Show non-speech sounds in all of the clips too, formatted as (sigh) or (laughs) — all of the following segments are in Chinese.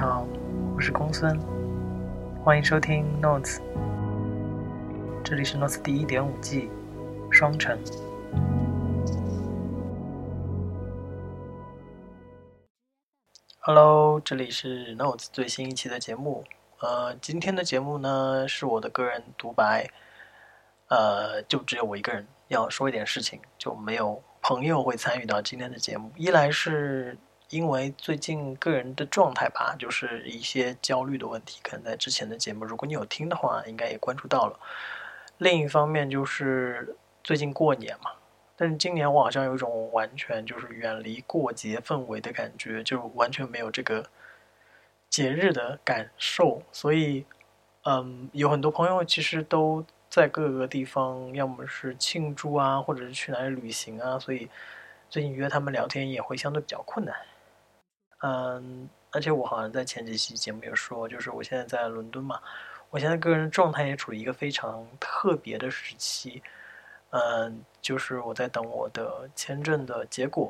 好，我是公孙，欢迎收听 Notes，这里是 Notes 第一点五季双城。Hello，这里是 Notes 最新一期的节目。呃，今天的节目呢是我的个人独白，呃，就只有我一个人要说一点事情，就没有朋友会参与到今天的节目。一来是。因为最近个人的状态吧，就是一些焦虑的问题，可能在之前的节目，如果你有听的话，应该也关注到了。另一方面就是最近过年嘛，但是今年我好像有一种完全就是远离过节氛围的感觉，就完全没有这个节日的感受，所以，嗯，有很多朋友其实都在各个地方，要么是庆祝啊，或者是去哪里旅行啊，所以最近约他们聊天也会相对比较困难。嗯，而且我好像在前几期节目有说，就是我现在在伦敦嘛，我现在个人状态也处于一个非常特别的时期，嗯，就是我在等我的签证的结果，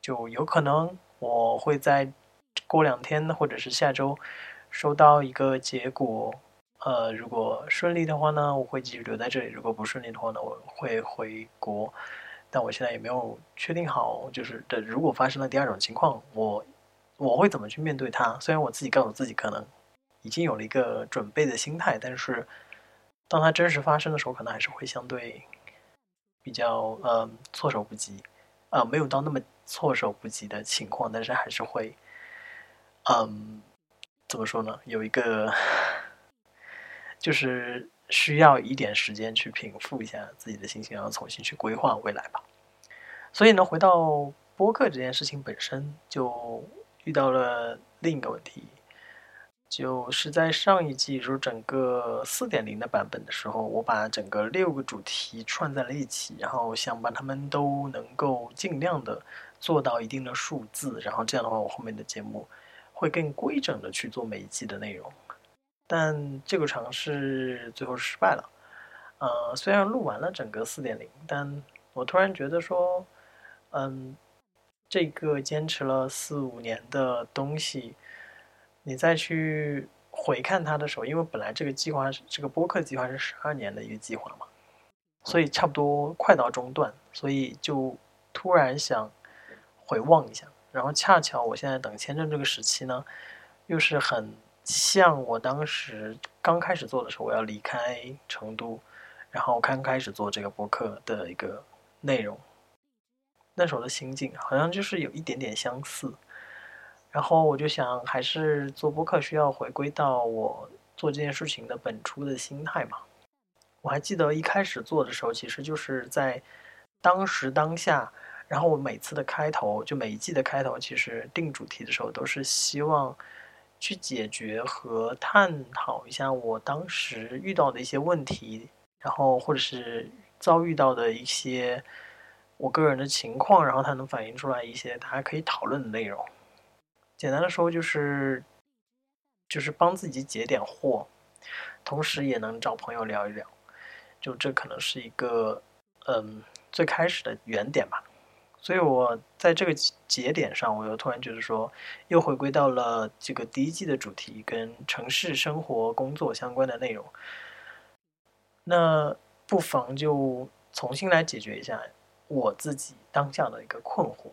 就有可能我会在过两天或者是下周收到一个结果，呃，如果顺利的话呢，我会继续留在这里；如果不顺利的话呢，我会回国。但我现在也没有确定好，就是的，如果发生了第二种情况，我我会怎么去面对它？虽然我自己告诉自己可能已经有了一个准备的心态，但是当它真实发生的时候，可能还是会相对比较呃措手不及，呃，没有到那么措手不及的情况，但是还是会嗯怎么说呢？有一个 (laughs) 就是。需要一点时间去平复一下自己的心情，然后重新去规划未来吧。所以呢，回到播客这件事情本身，就遇到了另一个问题，就是在上一季，就是整个四点零的版本的时候，我把整个六个主题串在了一起，然后想把它们都能够尽量的做到一定的数字，然后这样的话，我后面的节目会更规整的去做每一季的内容。但这个尝试最后失败了，呃，虽然录完了整个四点零，但我突然觉得说，嗯，这个坚持了四五年的东西，你再去回看它的时候，因为本来这个计划是这个播客计划是十二年的一个计划嘛，所以差不多快到中段，所以就突然想回望一下，然后恰巧我现在等签证这个时期呢，又是很。像我当时刚开始做的时候，我要离开成都，然后刚开始做这个博客的一个内容，那时候的心境好像就是有一点点相似。然后我就想，还是做博客需要回归到我做这件事情的本初的心态嘛。我还记得一开始做的时候，其实就是在当时当下，然后我每次的开头，就每一季的开头，其实定主题的时候，都是希望。去解决和探讨一下我当时遇到的一些问题，然后或者是遭遇到的一些我个人的情况，然后它能反映出来一些大家可以讨论的内容。简单的说就是就是帮自己解点惑，同时也能找朋友聊一聊。就这可能是一个嗯最开始的原点吧。所以，我在这个节点上，我又突然觉得说，又回归到了这个第一季的主题，跟城市生活、工作相关的内容。那不妨就重新来解决一下我自己当下的一个困惑。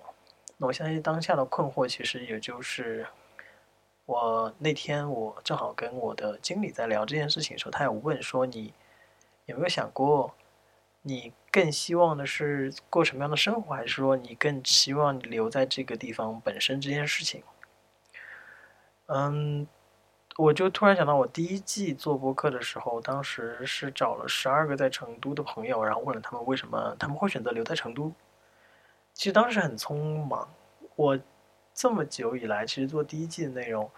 那我相信当下的困惑，其实也就是我那天我正好跟我的经理在聊这件事情的时候，他有问说，你有没有想过？你更希望的是过什么样的生活，还是说你更希望留在这个地方本身这件事情？嗯，我就突然想到，我第一季做播客的时候，当时是找了十二个在成都的朋友，然后问了他们为什么他们会选择留在成都。其实当时很匆忙，我这么久以来，其实做第一季的内容，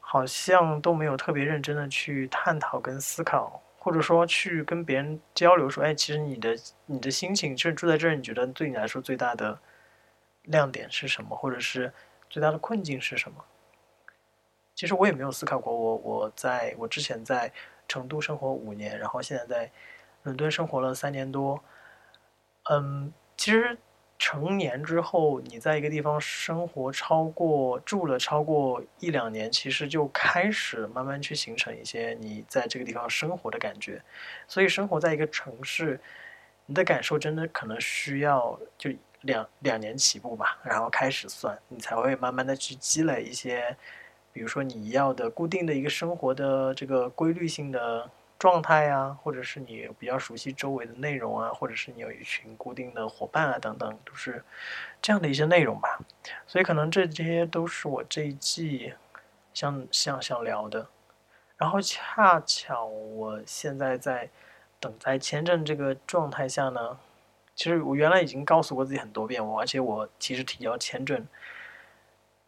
好像都没有特别认真的去探讨跟思考。或者说去跟别人交流，说，哎，其实你的你的心情，就是住在这儿，你觉得对你来说最大的亮点是什么，或者是最大的困境是什么？其实我也没有思考过。我我在我之前在成都生活五年，然后现在在伦敦生活了三年多，嗯，其实成年之后，你在一个地方生活超过住了超过一两年，其实就开始慢慢去形成一些你在这个地方生活的感觉。所以生活在一个城市，你的感受真的可能需要就两两年起步吧，然后开始算，你才会慢慢的去积累一些，比如说你要的固定的一个生活的这个规律性的。状态啊，或者是你比较熟悉周围的内容啊，或者是你有一群固定的伙伴啊，等等，都是这样的一些内容吧。所以可能这些都是我这一季想想想聊的。然后恰巧我现在在等待签证这个状态下呢，其实我原来已经告诉过自己很多遍，我而且我其实提交签证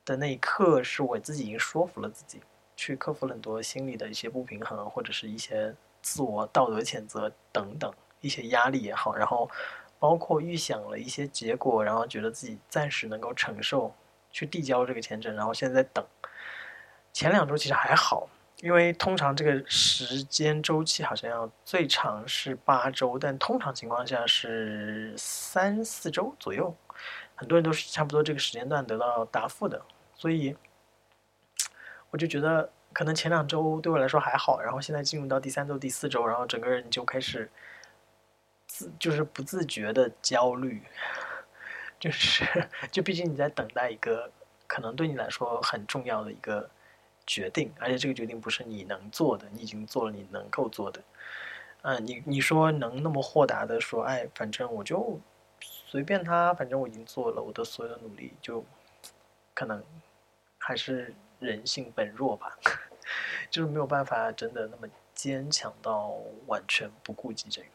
的那一刻，是我自己已经说服了自己。去克服很多心理的一些不平衡，或者是一些自我道德谴责等等一些压力也好，然后包括预想了一些结果，然后觉得自己暂时能够承受，去递交这个签证，然后现在在等。前两周其实还好，因为通常这个时间周期好像要最长是八周，但通常情况下是三四周左右，很多人都是差不多这个时间段得到答复的，所以。我就觉得可能前两周对我来说还好，然后现在进入到第三周、第四周，然后整个人就开始自就是不自觉的焦虑，(laughs) 就是就毕竟你在等待一个可能对你来说很重要的一个决定，而且这个决定不是你能做的，你已经做了你能够做的。嗯，你你说能那么豁达的说，哎，反正我就随便他，反正我已经做了我的所有的努力，就可能还是。人性本弱吧，(laughs) 就是没有办法真的那么坚强到完全不顾及这个。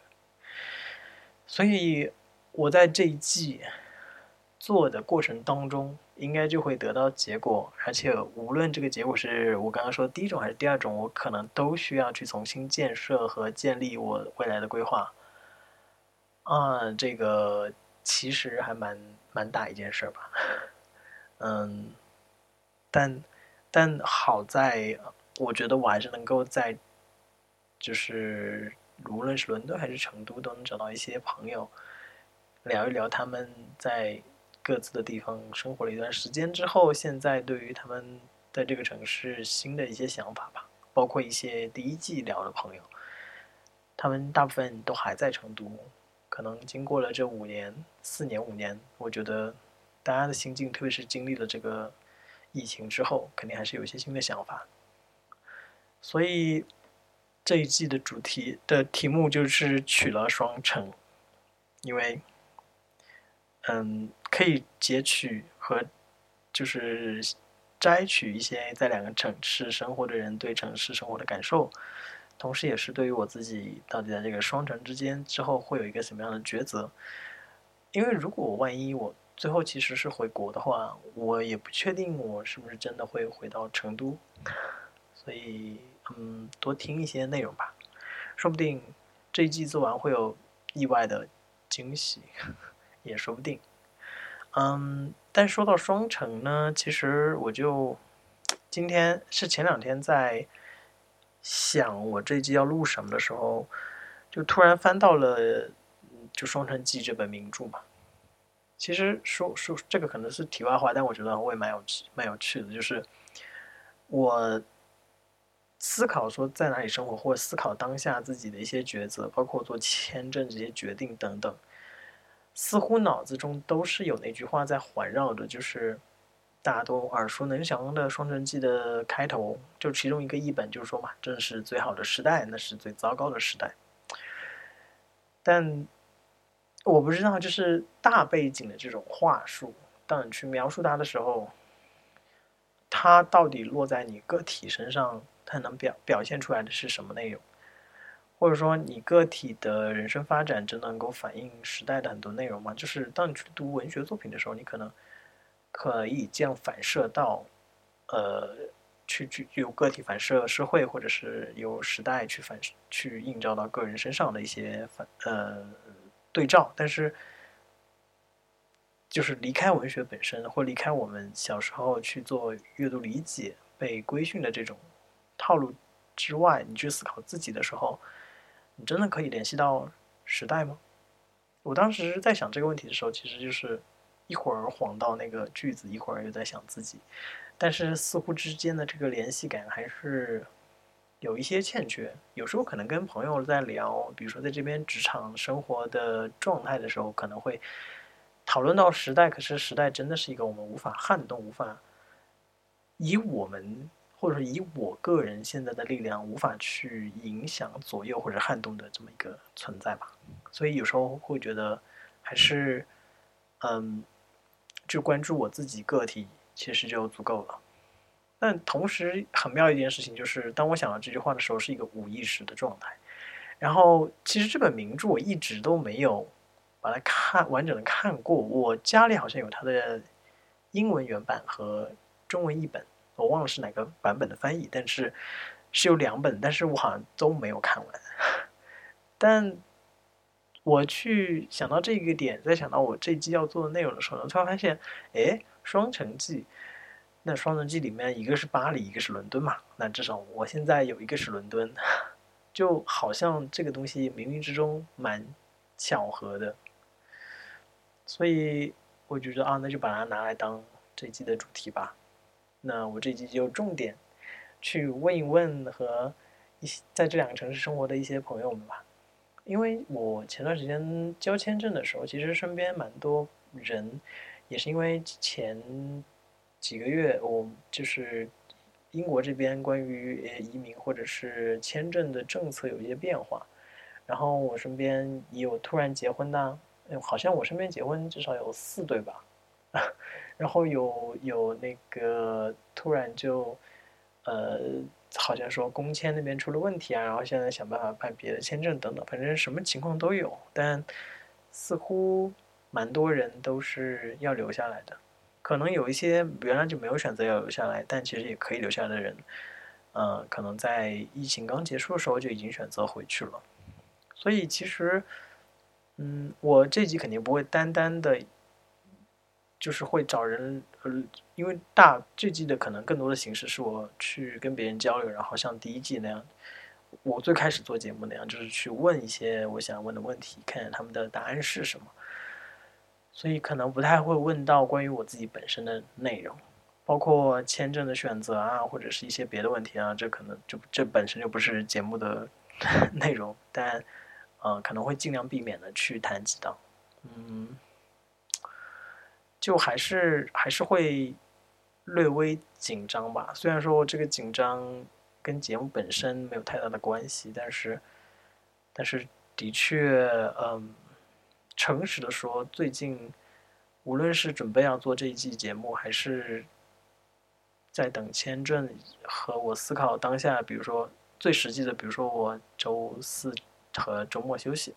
所以我在这一季做的过程当中，应该就会得到结果，而且无论这个结果是我刚刚说的第一种还是第二种，我可能都需要去重新建设和建立我未来的规划。啊，这个其实还蛮蛮大一件事吧，(laughs) 嗯，但。但好在，我觉得我还是能够在，就是无论是伦敦还是成都，都能找到一些朋友，聊一聊他们在各自的地方生活了一段时间之后，现在对于他们在这个城市新的一些想法吧。包括一些第一季聊的朋友，他们大部分都还在成都，可能经过了这五年、四年、五年，我觉得大家的心境，特别是经历了这个。疫情之后，肯定还是有一些新的想法，所以这一季的主题的题目就是取了双城，因为，嗯，可以截取和就是摘取一些在两个城市生活的人对城市生活的感受，同时也是对于我自己到底在这个双城之间之后会有一个什么样的抉择，因为如果万一我。最后其实是回国的话，我也不确定我是不是真的会回到成都，所以嗯，多听一些内容吧，说不定这一季做完会有意外的惊喜，(laughs) 也说不定。嗯，但说到双城呢，其实我就今天是前两天在想我这一季要录什么的时候，就突然翻到了就《双城记》这本名著嘛。其实说说这个可能是题外话，但我觉得我也蛮有趣、蛮有趣的。就是我思考说在哪里生活，或者思考当下自己的一些抉择，包括做签证这些决定等等，似乎脑子中都是有那句话在环绕的，就是大家都耳熟能详的《双城记》的开头，就其中一个译本就是说嘛：“这是最好的时代，那是最糟糕的时代。”但我不知道，就是大背景的这种话术，当你去描述它的时候，它到底落在你个体身上，它能表表现出来的是什么内容？或者说，你个体的人生发展真的能够反映时代的很多内容吗？就是当你去读文学作品的时候，你可能可以这样反射到，呃，去去由个体反射社会，或者是由时代去反去映照到个人身上的一些反呃。对照，但是就是离开文学本身，或离开我们小时候去做阅读理解、被规训的这种套路之外，你去思考自己的时候，你真的可以联系到时代吗？我当时在想这个问题的时候，其实就是一会儿晃到那个句子，一会儿又在想自己，但是似乎之间的这个联系感还是有一些欠缺。有时候可能跟朋友在聊，比如说在这边职场生活的状态的时候，可能会讨论到时代，可是时代真的是一个我们无法撼动、无法以我们。或者以我个人现在的力量无法去影响、左右或者撼动的这么一个存在吧，所以有时候会觉得还是，嗯，就关注我自己个体其实就足够了。但同时很妙一件事情就是，当我想到这句话的时候，是一个无意识的状态。然后其实这本名著我一直都没有把它看完整的看过，我家里好像有它的英文原版和中文译本。我忘了是哪个版本的翻译，但是是有两本，但是我好像都没有看完。但我去想到这个点，在想到我这季要做的内容的时候呢，突然发现，哎，《双城记》，那《双城记》里面一个是巴黎，一个是伦敦嘛，那至少我现在有一个是伦敦，(laughs) 就好像这个东西冥冥之中蛮巧合的，所以我觉得啊，那就把它拿来当这一季的主题吧。那我这季就重点去问一问和一些在这两个城市生活的一些朋友们吧，因为我前段时间交签证的时候，其实身边蛮多人也是因为前几个月我就是英国这边关于移民或者是签证的政策有一些变化，然后我身边也有突然结婚的，好像我身边结婚至少有四对吧。(laughs) 然后有有那个突然就，呃，好像说工签那边出了问题啊，然后现在想办法办别的签证等等，反正什么情况都有。但似乎蛮多人都是要留下来的，可能有一些原来就没有选择要留下来，但其实也可以留下来的人，呃，可能在疫情刚结束的时候就已经选择回去了。所以其实，嗯，我这集肯定不会单单的。就是会找人，呃，因为大这季的可能更多的形式是我去跟别人交流，然后像第一季那样，我最开始做节目那样，就是去问一些我想问的问题，看看他们的答案是什么。所以可能不太会问到关于我自己本身的内容，包括签证的选择啊，或者是一些别的问题啊，这可能就这本身就不是节目的 (laughs) 内容，但，呃，可能会尽量避免的去谈及到，嗯。就还是还是会略微紧张吧，虽然说这个紧张跟节目本身没有太大的关系，但是但是的确，嗯，诚实的说，最近无论是准备要做这一季节目，还是在等签证和我思考当下，比如说最实际的，比如说我周四和周末休息。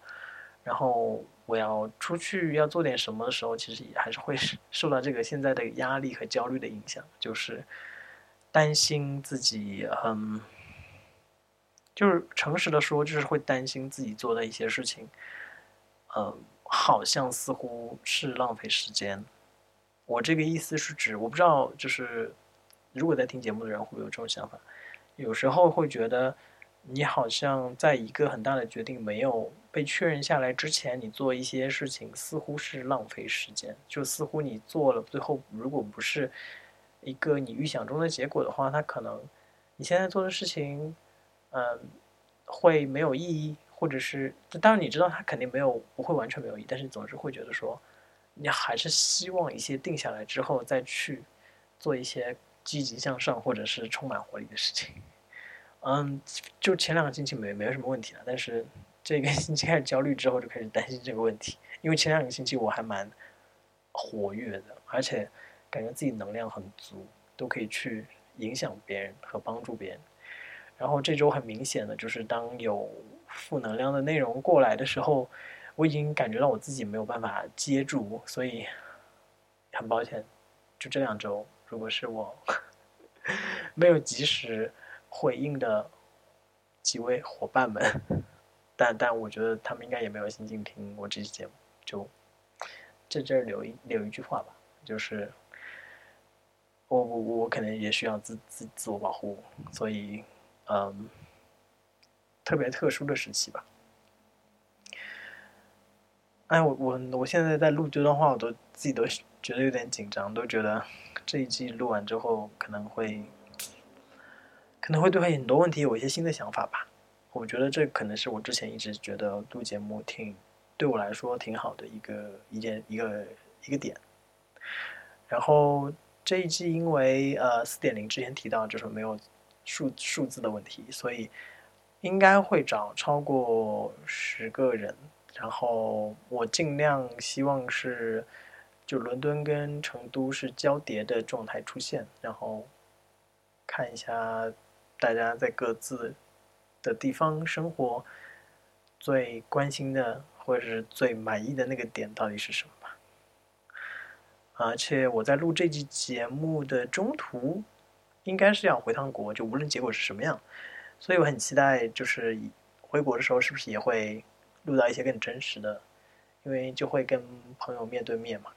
然后我要出去要做点什么的时候，其实也还是会 (laughs) 受到这个现在的压力和焦虑的影响，就是担心自己，嗯，就是诚实的说，就是会担心自己做的一些事情，嗯，好像似乎是浪费时间。我这个意思是指，我不知道，就是如果在听节目的人会不会有这种想法，有时候会觉得。你好像在一个很大的决定没有被确认下来之前，你做一些事情似乎是浪费时间，就似乎你做了最后如果不是一个你预想中的结果的话，它可能你现在做的事情，嗯，会没有意义，或者是当然你知道他肯定没有不会完全没有意义，但是总是会觉得说，你还是希望一些定下来之后再去做一些积极向上或者是充满活力的事情。嗯，就前两个星期没没有什么问题了，但是这个 (laughs) 星期开始焦虑之后，就开始担心这个问题。因为前两个星期我还蛮活跃的，而且感觉自己能量很足，都可以去影响别人和帮助别人。然后这周很明显的就是，当有负能量的内容过来的时候，我已经感觉到我自己没有办法接住，所以很抱歉。就这两周，如果是我没有及时。回应的几位伙伴们，但但我觉得他们应该也没有心情听我这期节目，就在这儿留一留一句话吧，就是我我我可能也需要自自自我保护，所以嗯，特别特殊的时期吧。哎，我我我现在在录这段话，我都自己都觉得有点紧张，都觉得这一季录完之后可能会可能会对很多问题有一些新的想法吧。我觉得这可能是我之前一直觉得录节目挺对我来说挺好的一个一件一个一个点。然后这一季因为呃四点零之前提到就是没有数数字的问题，所以应该会找超过十个人。然后我尽量希望是，就伦敦跟成都是交叠的状态出现，然后看一下大家在各自的地方生活最关心的或者是最满意的那个点到底是什么吧。而且我在录这期节目的中途，应该是要回趟国，就无论结果是什么样，所以我很期待，就是回国的时候是不是也会。录到一些更真实的，因为就会跟朋友面对面嘛，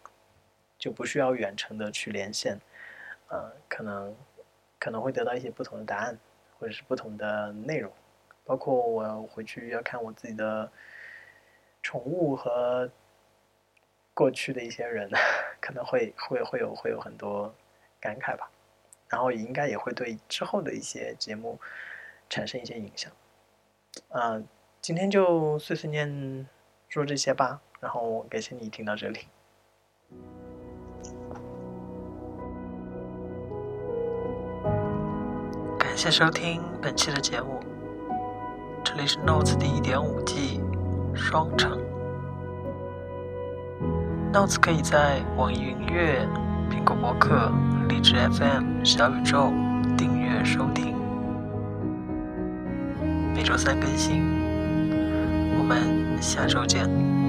就不需要远程的去连线，呃，可能可能会得到一些不同的答案，或者是不同的内容，包括我回去要看我自己的宠物和过去的一些人，可能会会会有会有很多感慨吧，然后也应该也会对之后的一些节目产生一些影响，嗯。今天就碎碎念说这些吧，然后感谢你听到这里。感谢收听本期的节目，这里是 Notes 第一点五季双城。Notes 可以在网易云音乐、苹果播客、荔枝 FM、小宇宙订阅收听，周三更新。我们下周见。